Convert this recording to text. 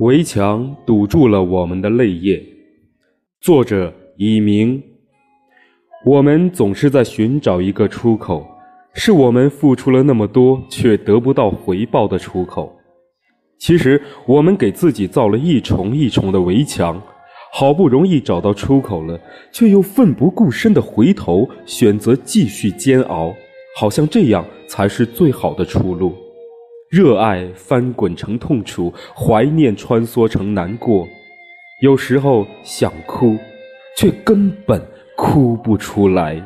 围墙堵住了我们的泪液。作者：以明。我们总是在寻找一个出口，是我们付出了那么多却得不到回报的出口。其实，我们给自己造了一重一重的围墙，好不容易找到出口了，却又奋不顾身的回头，选择继续煎熬，好像这样才是最好的出路。热爱翻滚成痛楚，怀念穿梭成难过。有时候想哭，却根本哭不出来。